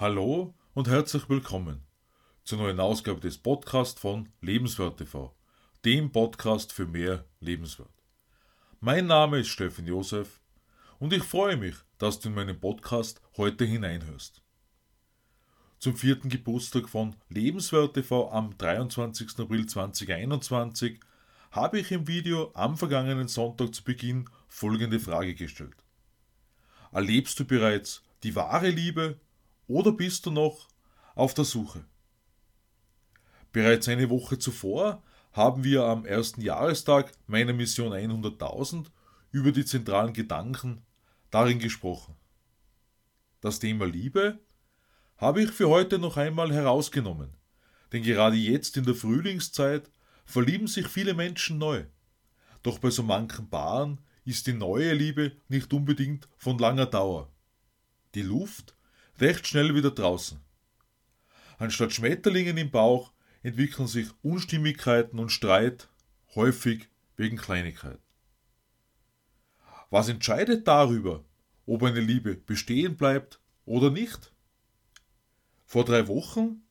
Hallo und herzlich willkommen zur neuen Ausgabe des Podcasts von Lebenswert TV, dem Podcast für mehr Lebenswert. Mein Name ist Steffen Josef und ich freue mich, dass du in meinen Podcast heute hineinhörst. Zum vierten Geburtstag von Lebenswert TV am 23. April 2021 habe ich im Video am vergangenen Sonntag zu Beginn folgende Frage gestellt. Erlebst du bereits die wahre Liebe oder bist du noch auf der Suche? Bereits eine Woche zuvor haben wir am ersten Jahrestag meiner Mission 100.000 über die zentralen Gedanken darin gesprochen. Das Thema Liebe habe ich für heute noch einmal herausgenommen, denn gerade jetzt in der Frühlingszeit verlieben sich viele Menschen neu. Doch bei so manchen Paaren ist die neue Liebe nicht unbedingt von langer Dauer. Die Luft recht schnell wieder draußen. Anstatt Schmetterlingen im Bauch entwickeln sich Unstimmigkeiten und Streit, häufig wegen Kleinigkeiten. Was entscheidet darüber, ob eine Liebe bestehen bleibt oder nicht? Vor drei Wochen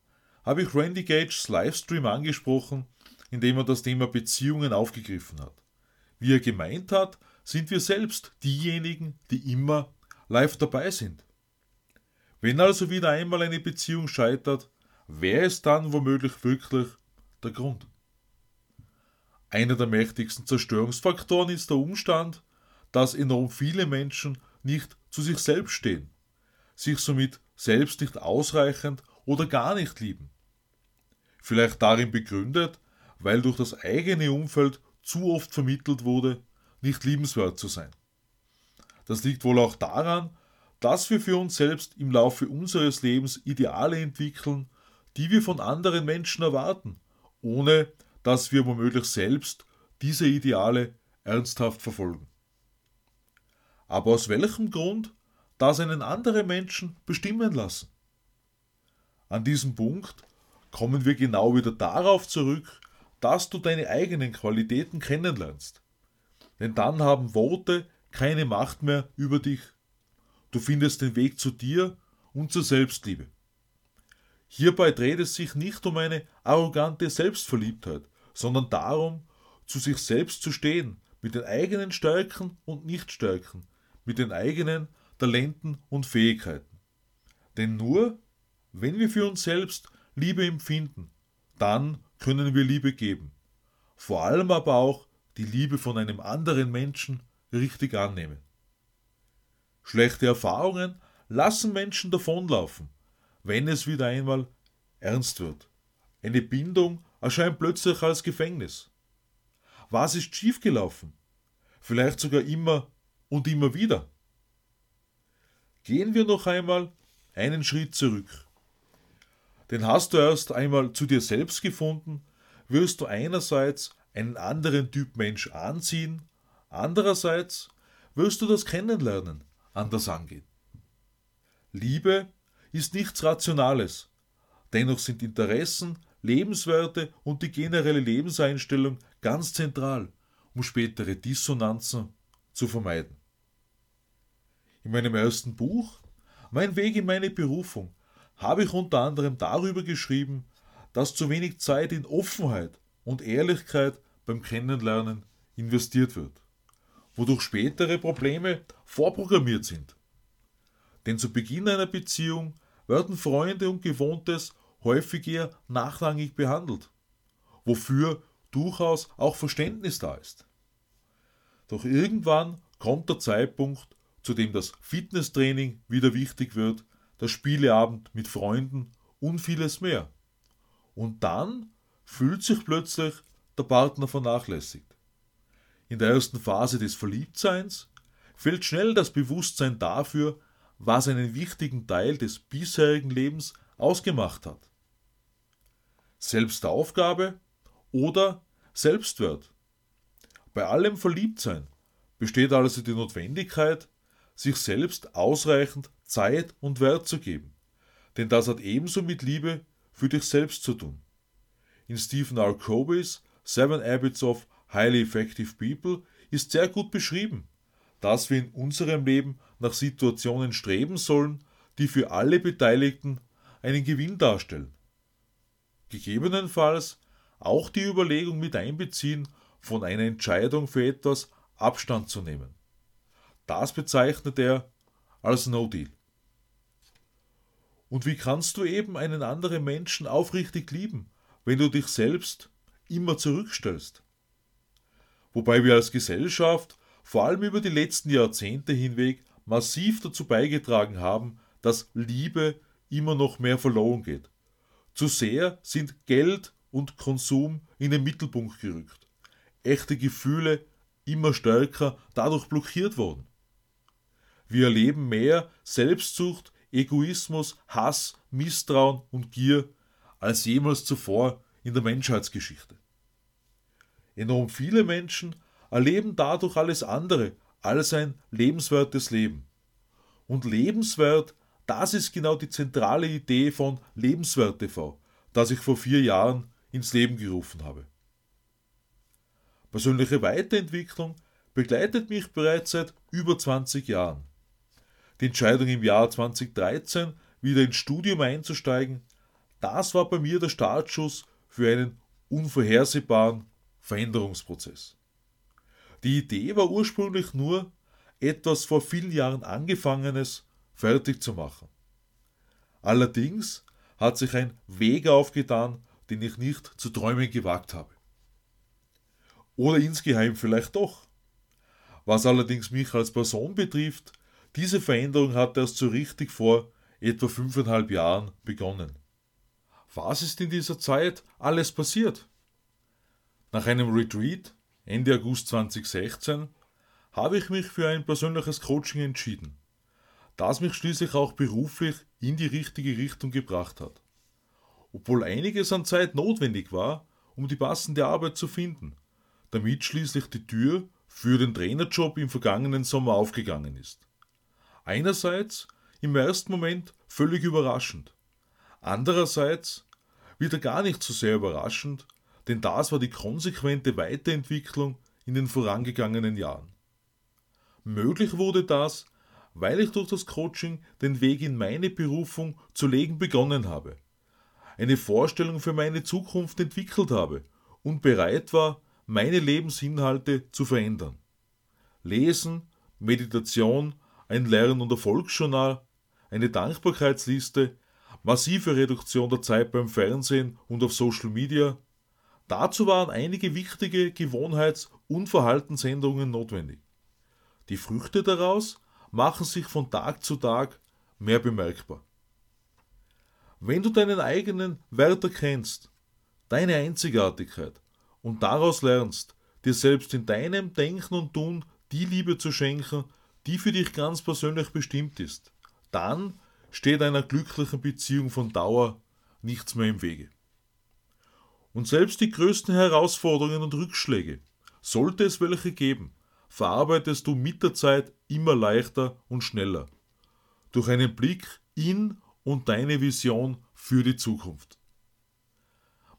habe ich Randy Gages Livestream angesprochen, in dem er das Thema Beziehungen aufgegriffen hat. Wie er gemeint hat, sind wir selbst diejenigen, die immer live dabei sind. Wenn also wieder einmal eine Beziehung scheitert, wer ist dann womöglich wirklich der Grund? Einer der mächtigsten Zerstörungsfaktoren ist der Umstand, dass enorm viele Menschen nicht zu sich selbst stehen, sich somit selbst nicht ausreichend oder gar nicht lieben. Vielleicht darin begründet, weil durch das eigene Umfeld zu oft vermittelt wurde, nicht liebenswert zu sein. Das liegt wohl auch daran, dass wir für uns selbst im Laufe unseres Lebens Ideale entwickeln, die wir von anderen Menschen erwarten, ohne dass wir womöglich selbst diese Ideale ernsthaft verfolgen. Aber aus welchem Grund das einen anderen Menschen bestimmen lassen? An diesem Punkt kommen wir genau wieder darauf zurück, dass du deine eigenen Qualitäten kennenlernst. Denn dann haben Worte keine Macht mehr über dich. Du findest den Weg zu dir und zur Selbstliebe. Hierbei dreht es sich nicht um eine arrogante Selbstverliebtheit, sondern darum, zu sich selbst zu stehen, mit den eigenen Stärken und Nichtstärken, mit den eigenen Talenten und Fähigkeiten. Denn nur, wenn wir für uns selbst Liebe empfinden, dann können wir Liebe geben. Vor allem aber auch die Liebe von einem anderen Menschen richtig annehmen. Schlechte Erfahrungen lassen Menschen davonlaufen, wenn es wieder einmal ernst wird. Eine Bindung erscheint plötzlich als Gefängnis. Was ist schiefgelaufen? Vielleicht sogar immer und immer wieder. Gehen wir noch einmal einen Schritt zurück. Denn hast du erst einmal zu dir selbst gefunden, wirst du einerseits einen anderen Typ Mensch anziehen, andererseits wirst du das Kennenlernen anders angehen. Liebe ist nichts Rationales. Dennoch sind Interessen, Lebenswerte und die generelle Lebenseinstellung ganz zentral, um spätere Dissonanzen zu vermeiden. In meinem ersten Buch, Mein Weg in meine Berufung, habe ich unter anderem darüber geschrieben, dass zu wenig Zeit in Offenheit und Ehrlichkeit beim Kennenlernen investiert wird wodurch spätere Probleme vorprogrammiert sind. Denn zu Beginn einer Beziehung werden Freunde und Gewohntes häufig eher nachrangig behandelt, wofür durchaus auch Verständnis da ist. Doch irgendwann kommt der Zeitpunkt, zu dem das Fitnesstraining wieder wichtig wird, der Spieleabend mit Freunden und vieles mehr. Und dann fühlt sich plötzlich der Partner vernachlässigt. In der ersten Phase des Verliebtseins fällt schnell das Bewusstsein dafür, was einen wichtigen Teil des bisherigen Lebens ausgemacht hat. Selbstaufgabe oder Selbstwert. Bei allem Verliebtsein besteht also die Notwendigkeit, sich selbst ausreichend Zeit und Wert zu geben. Denn das hat ebenso mit Liebe für dich selbst zu tun. In Stephen R. Covey's Seven Habits of Highly Effective People ist sehr gut beschrieben, dass wir in unserem Leben nach Situationen streben sollen, die für alle Beteiligten einen Gewinn darstellen. Gegebenenfalls auch die Überlegung mit einbeziehen, von einer Entscheidung für etwas Abstand zu nehmen. Das bezeichnet er als No Deal. Und wie kannst du eben einen anderen Menschen aufrichtig lieben, wenn du dich selbst immer zurückstellst? Wobei wir als Gesellschaft vor allem über die letzten Jahrzehnte hinweg massiv dazu beigetragen haben, dass Liebe immer noch mehr verloren geht. Zu sehr sind Geld und Konsum in den Mittelpunkt gerückt. Echte Gefühle immer stärker dadurch blockiert worden. Wir erleben mehr Selbstsucht, Egoismus, Hass, Misstrauen und Gier als jemals zuvor in der Menschheitsgeschichte. Enorm viele Menschen erleben dadurch alles andere als ein lebenswertes Leben. Und lebenswert, das ist genau die zentrale Idee von Lebenswert TV, das ich vor vier Jahren ins Leben gerufen habe. Persönliche Weiterentwicklung begleitet mich bereits seit über 20 Jahren. Die Entscheidung im Jahr 2013 wieder ins Studium einzusteigen, das war bei mir der Startschuss für einen unvorhersehbaren Veränderungsprozess. Die Idee war ursprünglich nur, etwas vor vielen Jahren angefangenes fertig zu machen. Allerdings hat sich ein Weg aufgetan, den ich nicht zu träumen gewagt habe. Oder insgeheim vielleicht doch. Was allerdings mich als Person betrifft, diese Veränderung hat erst so richtig vor etwa fünfeinhalb Jahren begonnen. Was ist in dieser Zeit alles passiert? Nach einem Retreat Ende August 2016 habe ich mich für ein persönliches Coaching entschieden, das mich schließlich auch beruflich in die richtige Richtung gebracht hat. Obwohl einiges an Zeit notwendig war, um die passende Arbeit zu finden, damit schließlich die Tür für den Trainerjob im vergangenen Sommer aufgegangen ist. Einerseits im ersten Moment völlig überraschend, andererseits wieder gar nicht so sehr überraschend, denn das war die konsequente Weiterentwicklung in den vorangegangenen Jahren. Möglich wurde das, weil ich durch das Coaching den Weg in meine Berufung zu legen begonnen habe, eine Vorstellung für meine Zukunft entwickelt habe und bereit war, meine Lebensinhalte zu verändern. Lesen, Meditation, ein Lern- und Erfolgsjournal, eine Dankbarkeitsliste, massive Reduktion der Zeit beim Fernsehen und auf Social Media. Dazu waren einige wichtige Gewohnheits- und Verhaltensänderungen notwendig. Die Früchte daraus machen sich von Tag zu Tag mehr bemerkbar. Wenn du deinen eigenen Wert erkennst, deine Einzigartigkeit und daraus lernst, dir selbst in deinem Denken und Tun die Liebe zu schenken, die für dich ganz persönlich bestimmt ist, dann steht einer glücklichen Beziehung von Dauer nichts mehr im Wege. Und selbst die größten Herausforderungen und Rückschläge, sollte es welche geben, verarbeitest du mit der Zeit immer leichter und schneller. Durch einen Blick in und deine Vision für die Zukunft.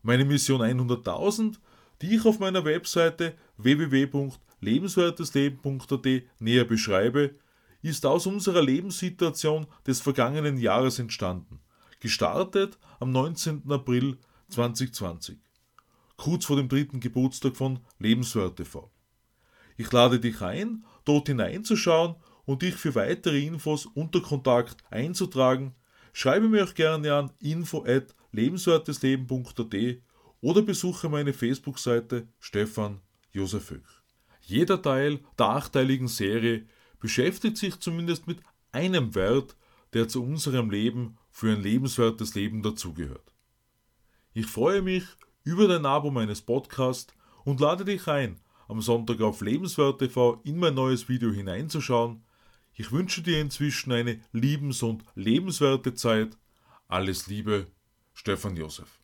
Meine Mission 100.000, die ich auf meiner Webseite www.lebenswertesleben.at näher beschreibe, ist aus unserer Lebenssituation des vergangenen Jahres entstanden, gestartet am 19. April 2020, kurz vor dem dritten Geburtstag von Lebenswert TV. Ich lade dich ein, dort hineinzuschauen und dich für weitere Infos unter Kontakt einzutragen. Schreibe mir auch gerne an info at lebenswertesleben.at oder besuche meine Facebook-Seite Stefan Josef Höch. Jeder Teil der achteiligen Serie beschäftigt sich zumindest mit einem Wert, der zu unserem Leben für ein lebenswertes Leben dazugehört. Ich freue mich über dein Abo meines Podcasts und lade dich ein, am Sonntag auf Lebenswert TV in mein neues Video hineinzuschauen. Ich wünsche dir inzwischen eine liebens- und lebenswerte Zeit. Alles Liebe, Stefan Josef.